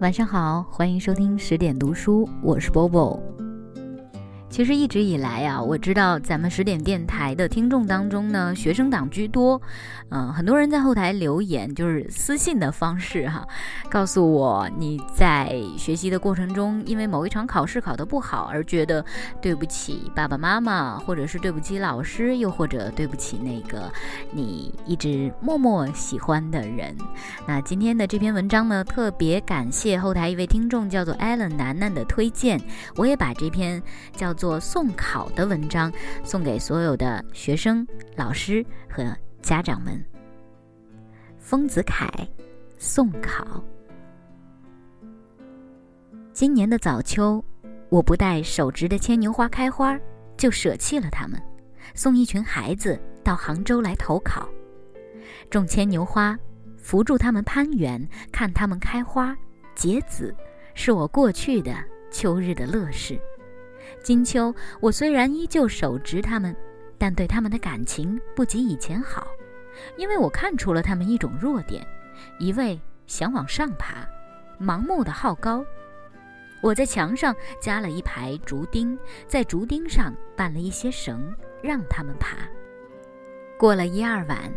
晚上好，欢迎收听十点读书，我是 Bobo。其实一直以来啊，我知道咱们十点电台的听众当中呢，学生党居多。嗯，很多人在后台留言，就是私信的方式哈，告诉我你在学习的过程中，因为某一场考试考得不好而觉得对不起爸爸妈妈，或者是对不起老师，又或者对不起那个你一直默默喜欢的人。那今天的这篇文章呢，特别感谢后台一位听众叫做 Allen 楠楠的推荐，我也把这篇叫。做送考的文章，送给所有的学生、老师和家长们。丰子恺送考。今年的早秋，我不带手植的牵牛花开花，就舍弃了它们，送一群孩子到杭州来投考。种牵牛花，扶助他们攀援，看他们开花结籽，是我过去的秋日的乐事。金秋，我虽然依旧手植它们，但对它们的感情不及以前好，因为我看出了它们一种弱点：一味想往上爬，盲目的好高。我在墙上加了一排竹钉，在竹钉上绊了一些绳，让它们爬。过了一二晚，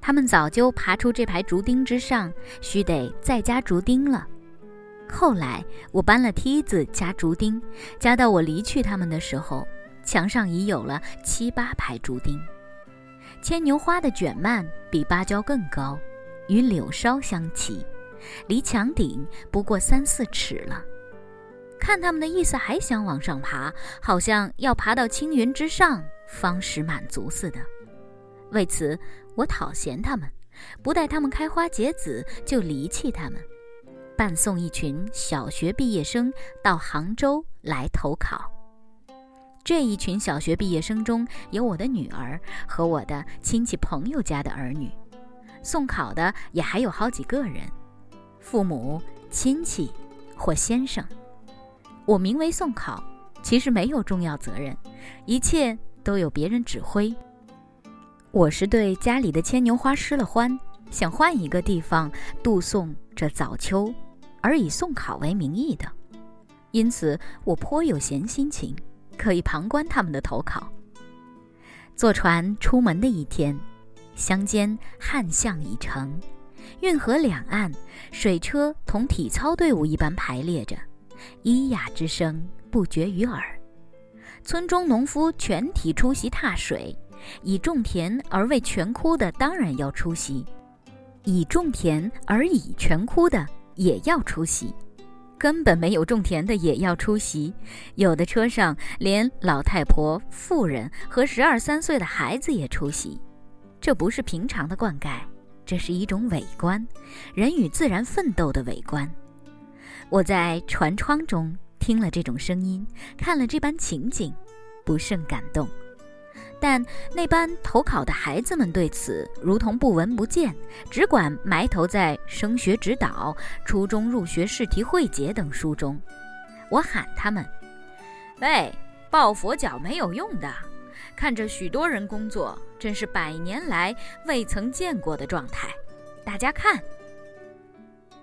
它们早就爬出这排竹钉之上，须得再加竹钉了。后来我搬了梯子加竹钉，加到我离去他们的时候，墙上已有了七八排竹钉。牵牛花的卷蔓比芭蕉更高，与柳梢相齐，离墙顶不过三四尺了。看他们的意思，还想往上爬，好像要爬到青云之上方使满足似的。为此，我讨嫌他们，不待他们开花结籽就离弃他们。伴送一群小学毕业生到杭州来投考。这一群小学毕业生中有我的女儿和我的亲戚朋友家的儿女，送考的也还有好几个人，父母亲戚或先生。我名为送考，其实没有重要责任，一切都有别人指挥。我是对家里的牵牛花失了欢，想换一个地方度送这早秋。而以送考为名义的，因此我颇有闲心情，可以旁观他们的投考。坐船出门的一天，乡间旱象已成，运河两岸水车同体操队伍一般排列着，咿呀之声不绝于耳。村中农夫全体出席踏水，以种田而为全枯的当然要出席，以种田而以全枯的。也要出席，根本没有种田的也要出席。有的车上连老太婆、妇人和十二三岁的孩子也出席。这不是平常的灌溉，这是一种伟观，人与自然奋斗的伟观。我在船窗中听了这种声音，看了这般情景，不甚感动。但那班投考的孩子们对此如同不闻不见，只管埋头在升学指导、初中入学试题汇解等书中。我喊他们：“喂，抱佛脚没有用的，看着许多人工作，真是百年来未曾见过的状态。大家看。”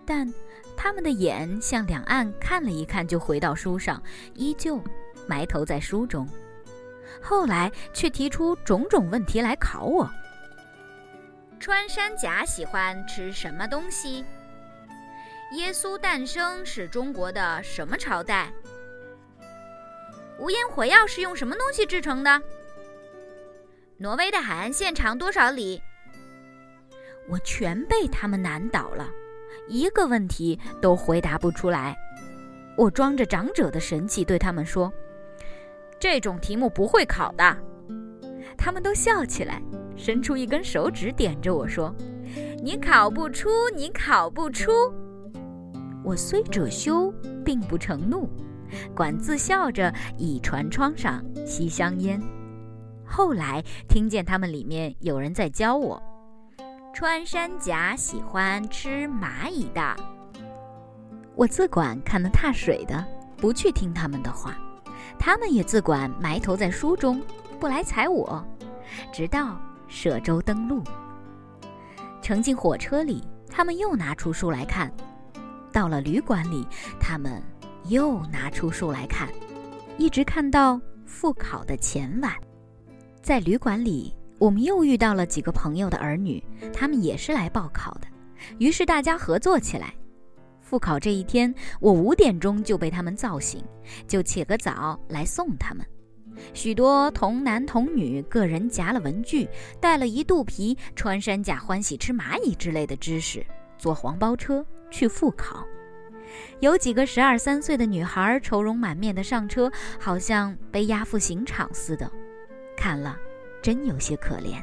但他们的眼向两岸看了一看，就回到书上，依旧埋头在书中。后来却提出种种问题来考我。穿山甲喜欢吃什么东西？耶稣诞生是中国的什么朝代？无烟火药是用什么东西制成的？挪威的海岸线长多少里？我全被他们难倒了，一个问题都回答不出来。我装着长者的神气对他们说。这种题目不会考的，他们都笑起来，伸出一根手指点着我说：“你考不出，你考不出。”我虽者羞，并不成怒，管自笑着倚船窗上吸香烟。后来听见他们里面有人在教我：“穿山甲喜欢吃蚂蚁的。”我自管看得踏水的，不去听他们的话。他们也自管埋头在书中，不来睬我，直到舍舟登陆。乘进火车里，他们又拿出书来看。到了旅馆里，他们又拿出书来看，一直看到复考的前晚。在旅馆里，我们又遇到了几个朋友的儿女，他们也是来报考的，于是大家合作起来。复考这一天，我五点钟就被他们叫醒，就起个早来送他们。许多童男童女，个人夹了文具，带了一肚皮穿山甲、欢喜吃蚂蚁之类的知识，坐黄包车去复考。有几个十二三岁的女孩愁容满面的上车，好像被押赴刑场似的，看了真有些可怜。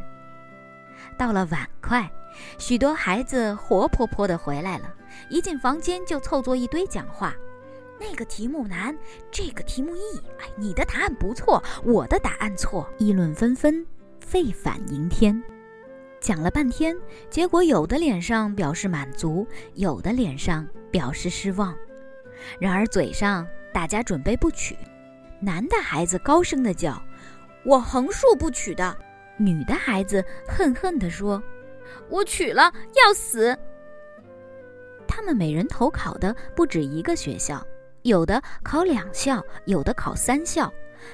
到了晚快，许多孩子活泼泼的回来了。一进房间就凑作一堆讲话，那个题目难，这个题目易。哎，你的答案不错，我的答案错，议论纷纷，沸反盈天。讲了半天，结果有的脸上表示满足，有的脸上表示失望。然而嘴上大家准备不取。男的孩子高声的叫：“我横竖不取的。”女的孩子恨恨地说：“我取了，要死。”他们每人投考的不止一个学校，有的考两校，有的考三校。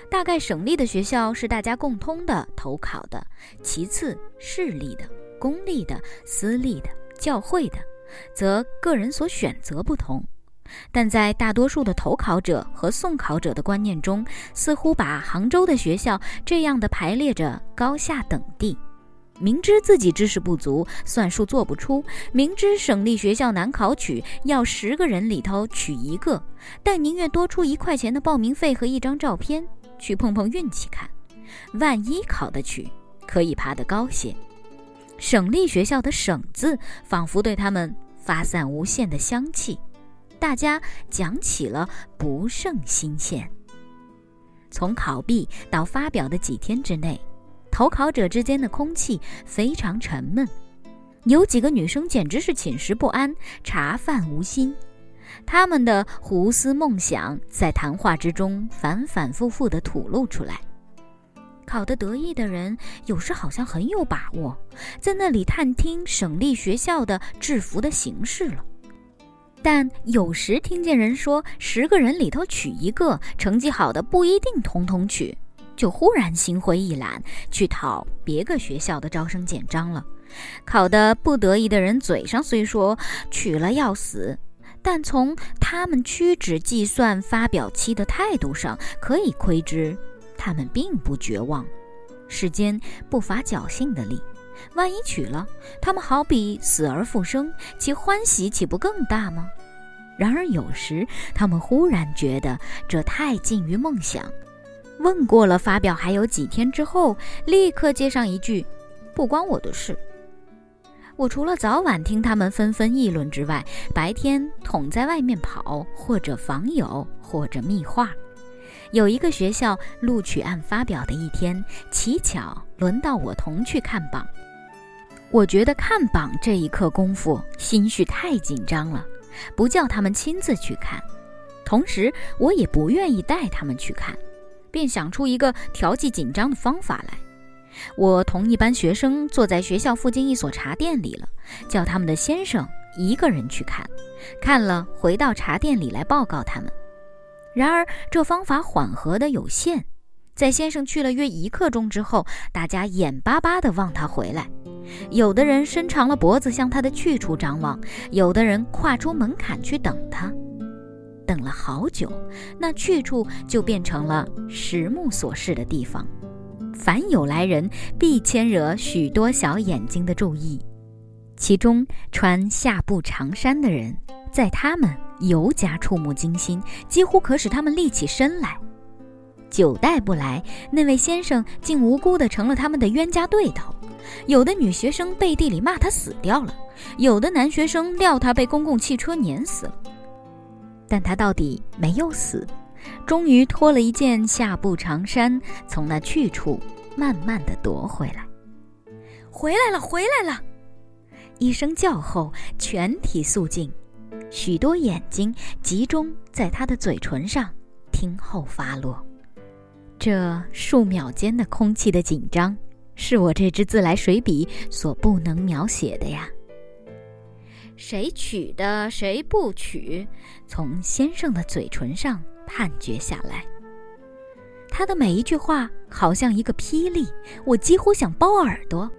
大概省立的学校是大家共通的投考的，其次市立的、公立的、私立的、教会的，则个人所选择不同。但在大多数的投考者和送考者的观念中，似乎把杭州的学校这样的排列着高下等地。明知自己知识不足，算术做不出；明知省立学校难考取，要十个人里头取一个，但宁愿多出一块钱的报名费和一张照片，去碰碰运气看，万一考得取，可以爬得高些。省立学校的“省”字，仿佛对他们发散无限的香气，大家讲起了不胜新鲜。从考毕到发表的几天之内。投考者之间的空气非常沉闷，有几个女生简直是寝食不安、茶饭无心。他们的胡思梦想在谈话之中反反复复地吐露出来。考得得意的人有时好像很有把握，在那里探听省立学校的制服的形式了。但有时听见人说，十个人里头取一个，成绩好的不一定通通取。就忽然心灰意懒，去讨别个学校的招生简章了。考得不得意的人，嘴上虽说取了要死，但从他们屈指计算发表期的态度上，可以窥知他们并不绝望。世间不乏侥幸的力，万一取了，他们好比死而复生，其欢喜岂不更大吗？然而有时，他们忽然觉得这太近于梦想。问过了发表还有几天之后，立刻接上一句：“不关我的事。”我除了早晚听他们纷纷议论之外，白天统在外面跑，或者访友，或者密话。有一个学校录取案发表的一天，乞巧轮到我同去看榜。我觉得看榜这一刻功夫，心绪太紧张了，不叫他们亲自去看，同时我也不愿意带他们去看。便想出一个调剂紧张的方法来。我同一班学生坐在学校附近一所茶店里了，叫他们的先生一个人去看，看了回到茶店里来报告他们。然而这方法缓和的有限，在先生去了约一刻钟之后，大家眼巴巴地望他回来，有的人伸长了脖子向他的去处张望，有的人跨出门槛去等他。等了好久，那去处就变成了实木所示的地方。凡有来人，必牵惹许多小眼睛的注意。其中穿下布长衫的人，在他们尤加触目惊心，几乎可使他们立起身来。久待不来，那位先生竟无辜地成了他们的冤家对头。有的女学生背地里骂他死掉了，有的男学生料他被公共汽车碾死了。但他到底没有死，终于脱了一件下布长衫，从那去处慢慢的夺回来。回来了，回来了！一声叫后，全体肃静，许多眼睛集中在他的嘴唇上，听候发落。这数秒间的空气的紧张，是我这支自来水笔所不能描写的呀。谁娶的，谁不娶，从先生的嘴唇上判决下来。他的每一句话好像一个霹雳，我几乎想包耳朵。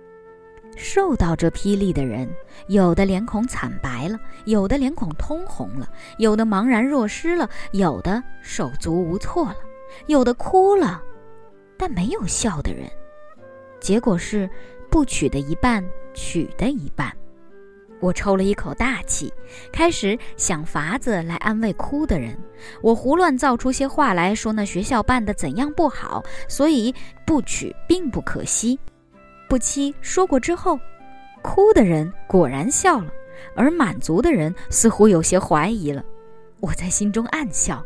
受到这霹雳的人，有的脸孔惨白了，有的脸孔通红了，有的茫然若失了，有的手足无措了，有的哭了，但没有笑的人。结果是，不娶的一半，娶的一半。我抽了一口大气，开始想法子来安慰哭的人。我胡乱造出些话来说，那学校办的怎样不好，所以不取并不可惜。不期说过之后，哭的人果然笑了，而满足的人似乎有些怀疑了。我在心中暗笑，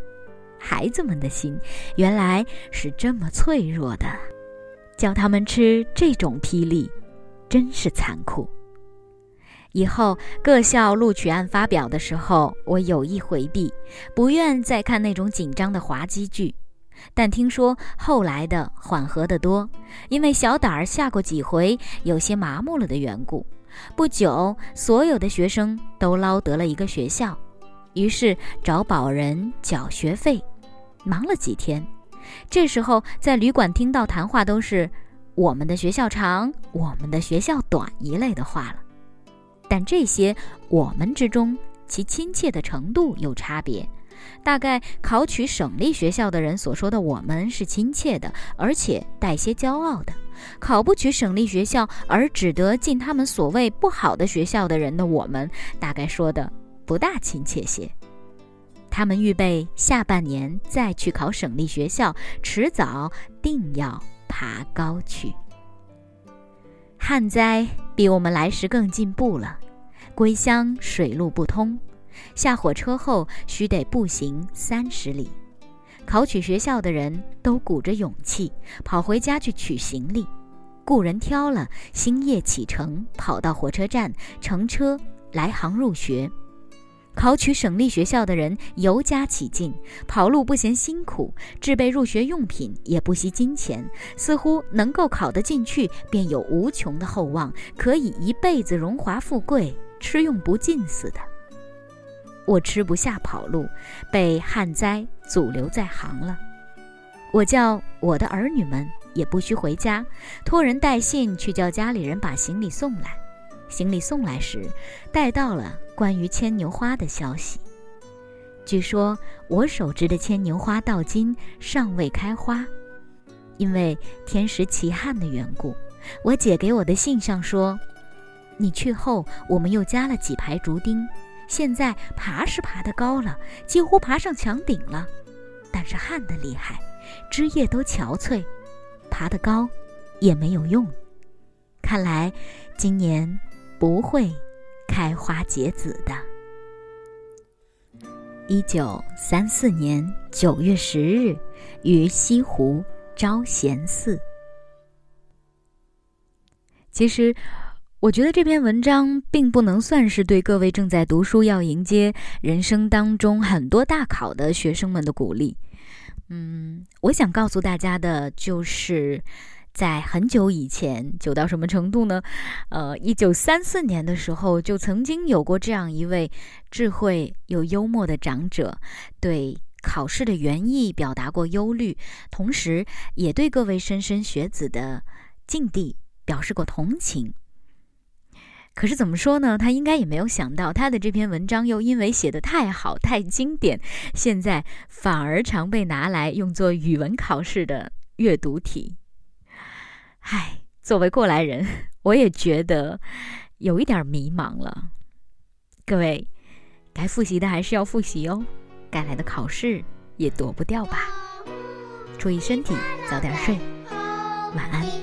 孩子们的心原来是这么脆弱的，叫他们吃这种霹雳，真是残酷。以后各校录取案发表的时候，我有意回避，不愿再看那种紧张的滑稽剧。但听说后来的缓和得多，因为小胆儿下过几回，有些麻木了的缘故。不久，所有的学生都捞得了一个学校，于是找保人缴学费。忙了几天，这时候在旅馆听到谈话都是“我们的学校长，我们的学校短”一类的话了。但这些“我们”之中，其亲切的程度有差别。大概考取省立学校的人所说的“我们”是亲切的，而且带些骄傲的；考不取省立学校而只得进他们所谓不好的学校的人的“我们”，大概说的不大亲切些。他们预备下半年再去考省立学校，迟早定要爬高去。旱灾比我们来时更进步了，归乡水路不通。下火车后须得步行三十里，考取学校的人都鼓着勇气跑回家去取行李，雇人挑了，星夜启程，跑到火车站乘车来杭入学。考取省立学校的人尤加起劲，跑路不嫌辛苦，置备入学用品也不惜金钱，似乎能够考得进去，便有无穷的厚望，可以一辈子荣华富贵，吃用不尽似的。我吃不下跑路，被旱灾阻留在行了。我叫我的儿女们也不需回家，托人带信去叫家里人把行李送来。行李送来时，带到了关于牵牛花的消息。据说我手植的牵牛花到今尚未开花，因为天时奇旱的缘故。我姐给我的信上说：“你去后，我们又加了几排竹钉。”现在爬是爬得高了，几乎爬上墙顶了，但是旱得厉害，枝叶都憔悴，爬得高也没有用。看来今年不会开花结籽的。一九三四年九月十日，于西湖招贤寺。其实。我觉得这篇文章并不能算是对各位正在读书、要迎接人生当中很多大考的学生们的鼓励。嗯，我想告诉大家的就是，在很久以前，久到什么程度呢？呃，一九三四年的时候，就曾经有过这样一位智慧又幽默的长者，对考试的原意表达过忧虑，同时也对各位莘莘学子的境地表示过同情。可是怎么说呢？他应该也没有想到，他的这篇文章又因为写得太好、太经典，现在反而常被拿来用作语文考试的阅读题。唉，作为过来人，我也觉得有一点迷茫了。各位，该复习的还是要复习哦，该来的考试也躲不掉吧。注意身体，早点睡，晚安。